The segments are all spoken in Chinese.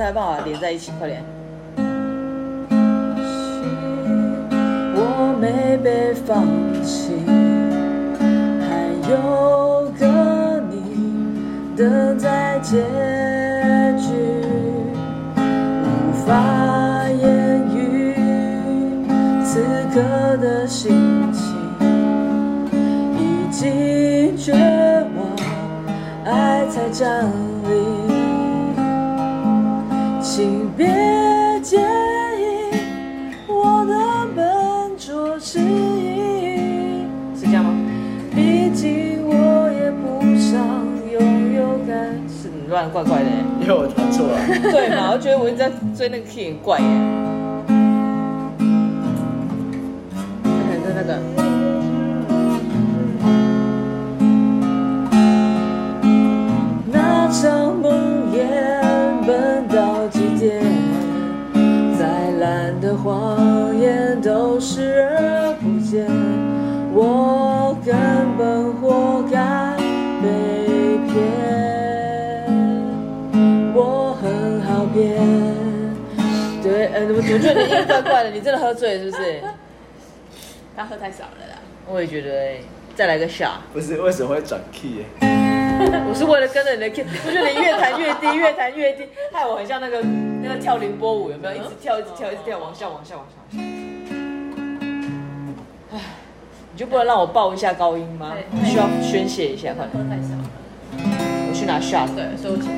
头才我才办法连在一起，快点。我没被放弃，还有个你等在结局，无法言喻此刻的心情，已经绝望，爱才降临别介意我的笨拙迟疑，是这样吗？毕竟我也不想拥有感，是你乱怪怪的，因为我弹错了。对嘛？我觉得我一直在追那个 key 很怪耶。看看那个。谎不见，我根本活该被骗。我很好骗，对，哎，我我觉得你音怪怪的，你真的喝醉了是不是？他喝太少了啦。我也觉得，哎，再来个 shot。不是，为什么会转 key？我是为了跟着你的 key，我觉得你越弹越低，越弹越低，害我很像那个那个跳凌波舞，有没有？一直跳，一直跳，一直跳，往下，往下，往下。哎，你就不能让我报一下高音吗？需要宣泄一下，快点。喝太少了。我去拿 shot。对，收起。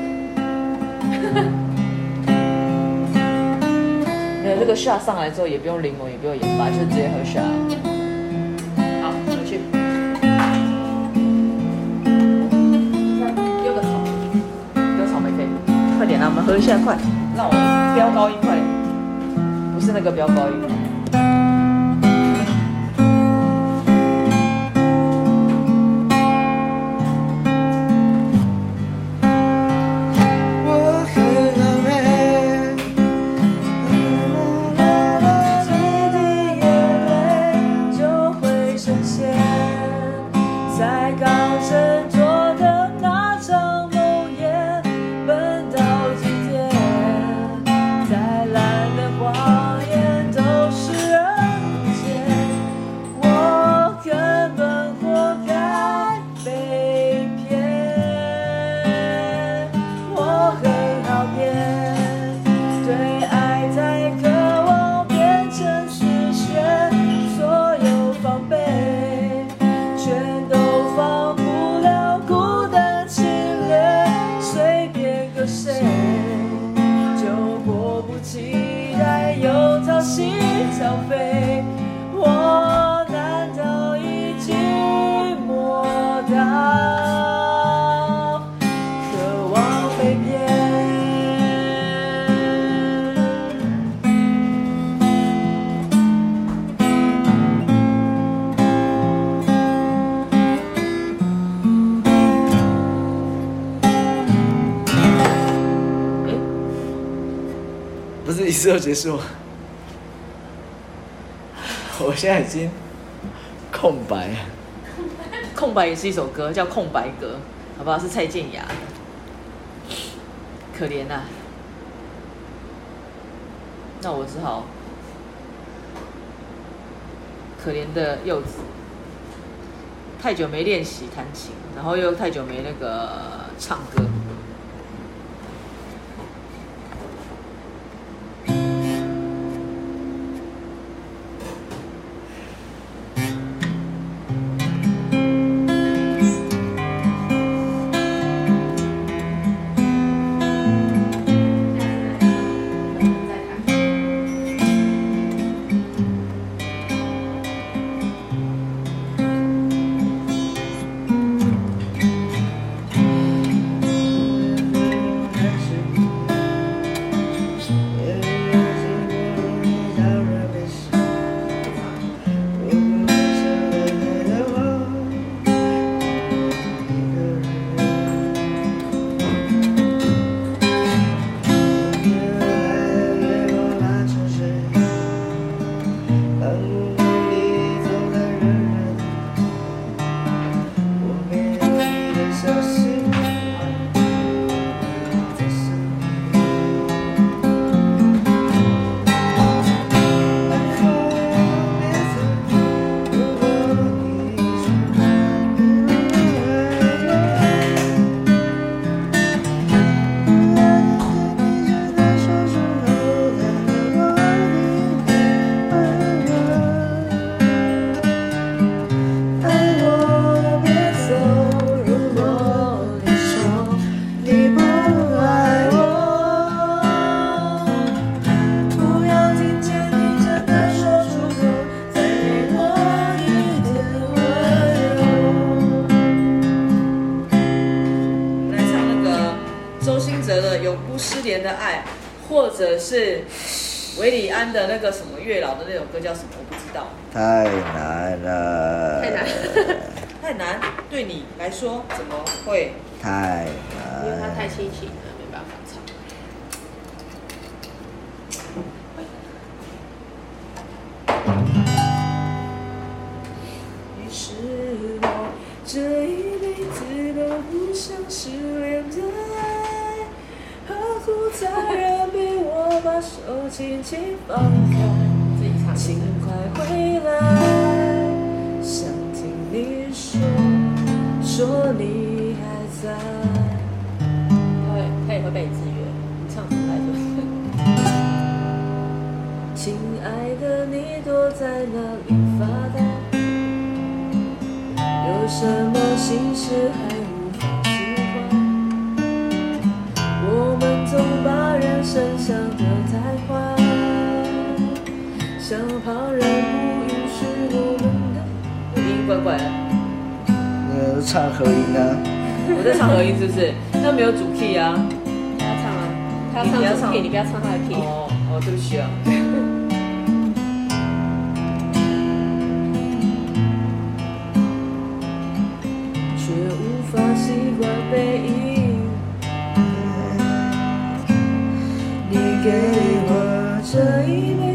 没有这个 shot 上来之后，也不用柠檬，也不用盐巴，就是直接喝 shot。我们喝一下，快！让我飙高音，快点！不是那个飙高音。之后结束，我现在已经空白。空白也是一首歌，叫《空白格》，好不好？是蔡健雅。可怜呐、啊，那我只好可怜的柚子，太久没练习弹琴，然后又太久没那个唱歌。是韦礼安的那个什么月老的那首歌叫什么？我不知道，太难了，太难太难。对你来说怎么会？太难因为他太难。清醒了，轻轻放开？请快回来，想听你说，说你还在。他会，他也会被制约。你唱什么来着。亲爱的，你躲在哪里发呆？有什么心事还怪怪的，那唱合音呢？我在唱和音是不是？那没有主 key 啊。他要唱啊，他要你你要唱唱主 key，你不要唱他的 key。哦哦，对不起啊。却无法习惯背影，你给我这一辈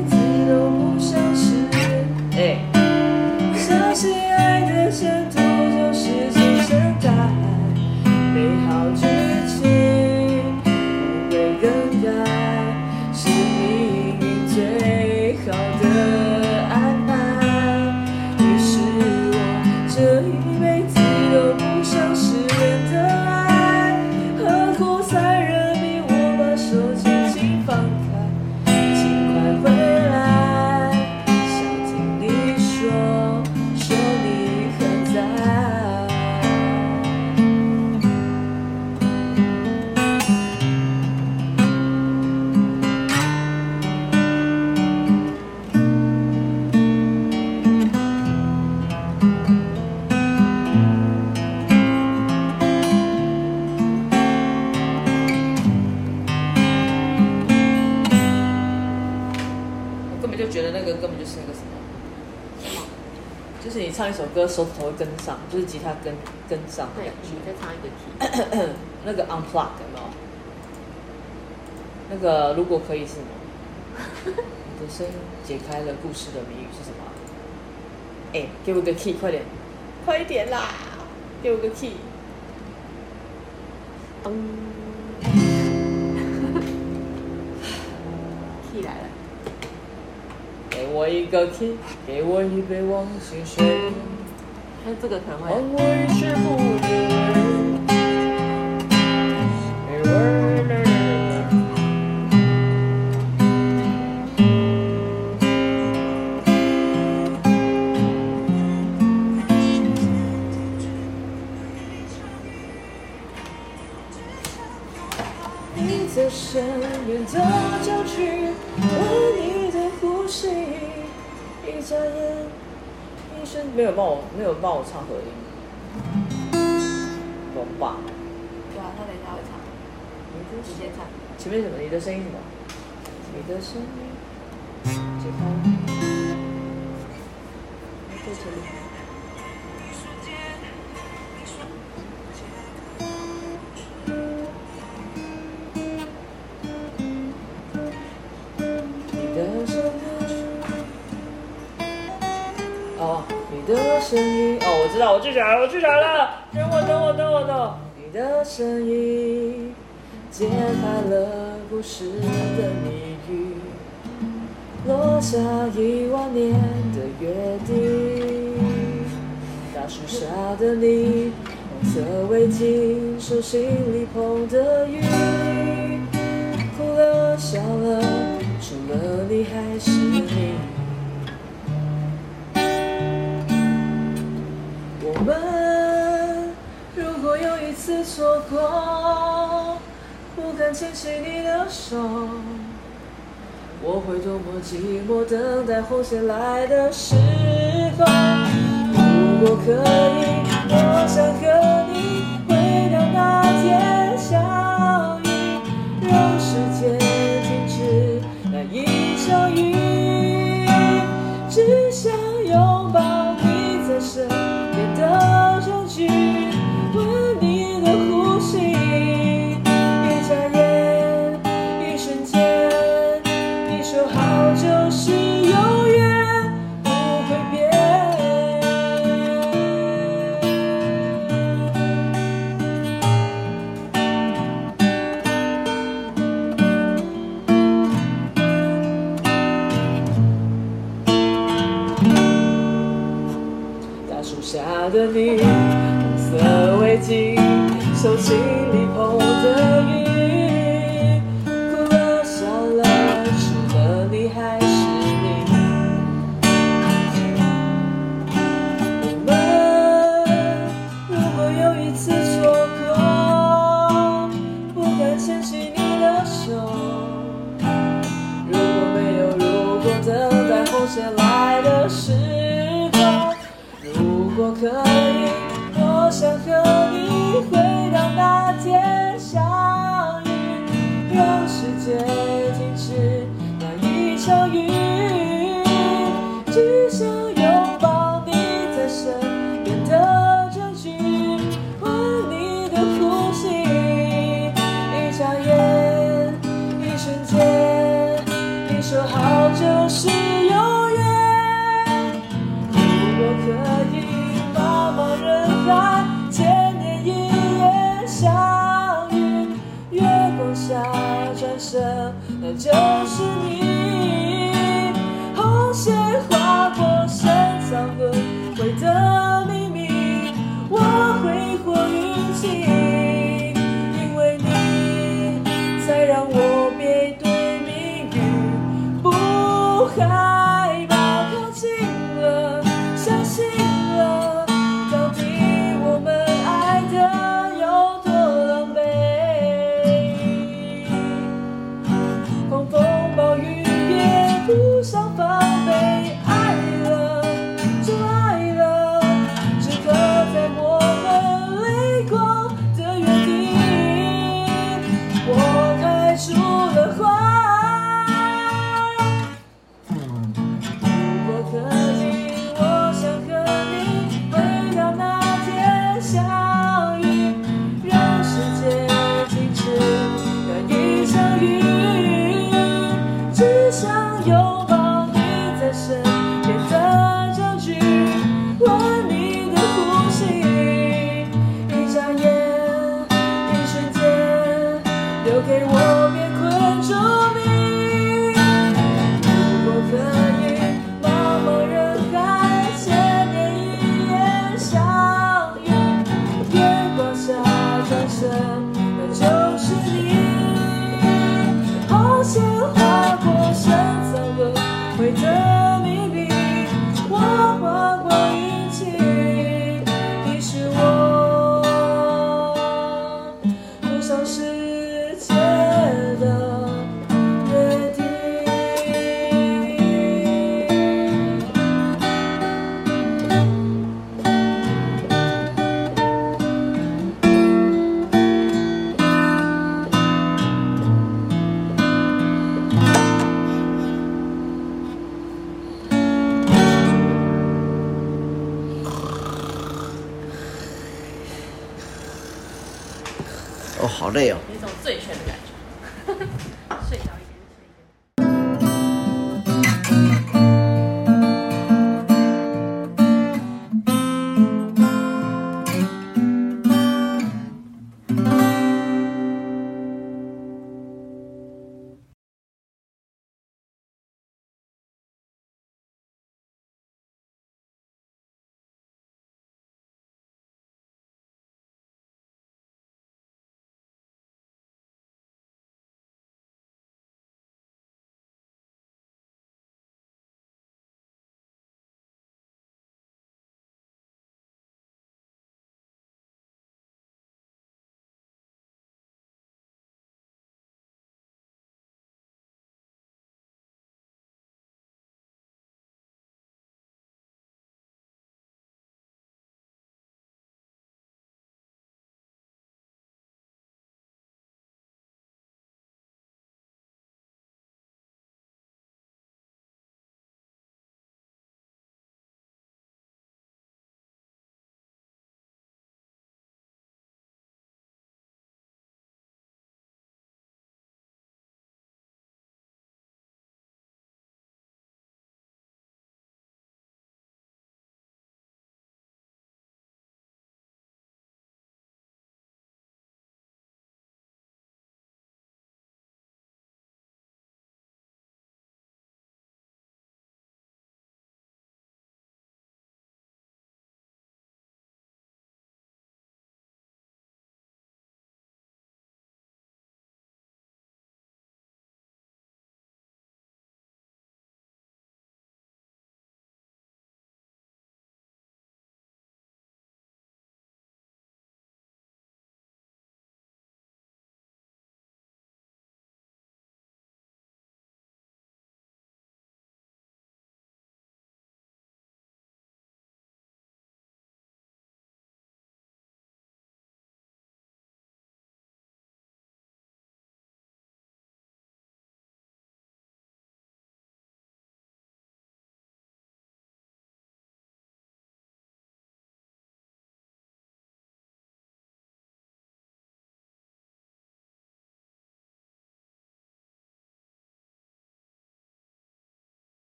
跟上，就是吉他跟跟上的对感，觉你。再唱一个 key。那个 unplug 有没有？那个如果可以是什么？你的声音解开了故事的谜语是什么？哎，给我个 key，快点，快一点啦！给我个 key。咚。key 来了。给我一个 key，给我一杯忘情水，那这个可能会。我唱和音，怎么办？对啊，他等一下会唱。直接唱。前面什么？你的声音什么？你的声音，解开。在这里。哦，你的声音，哦，我知道我去哪了我去哪了。等我等我等我等你的声音解开了故事的谜语落下一万年的约定大树下的你红色围巾手心里捧的雨。哭了笑了除了你还是你。次错过不敢牵起你的手我会多么寂寞等待红线来的时候如果可以我想和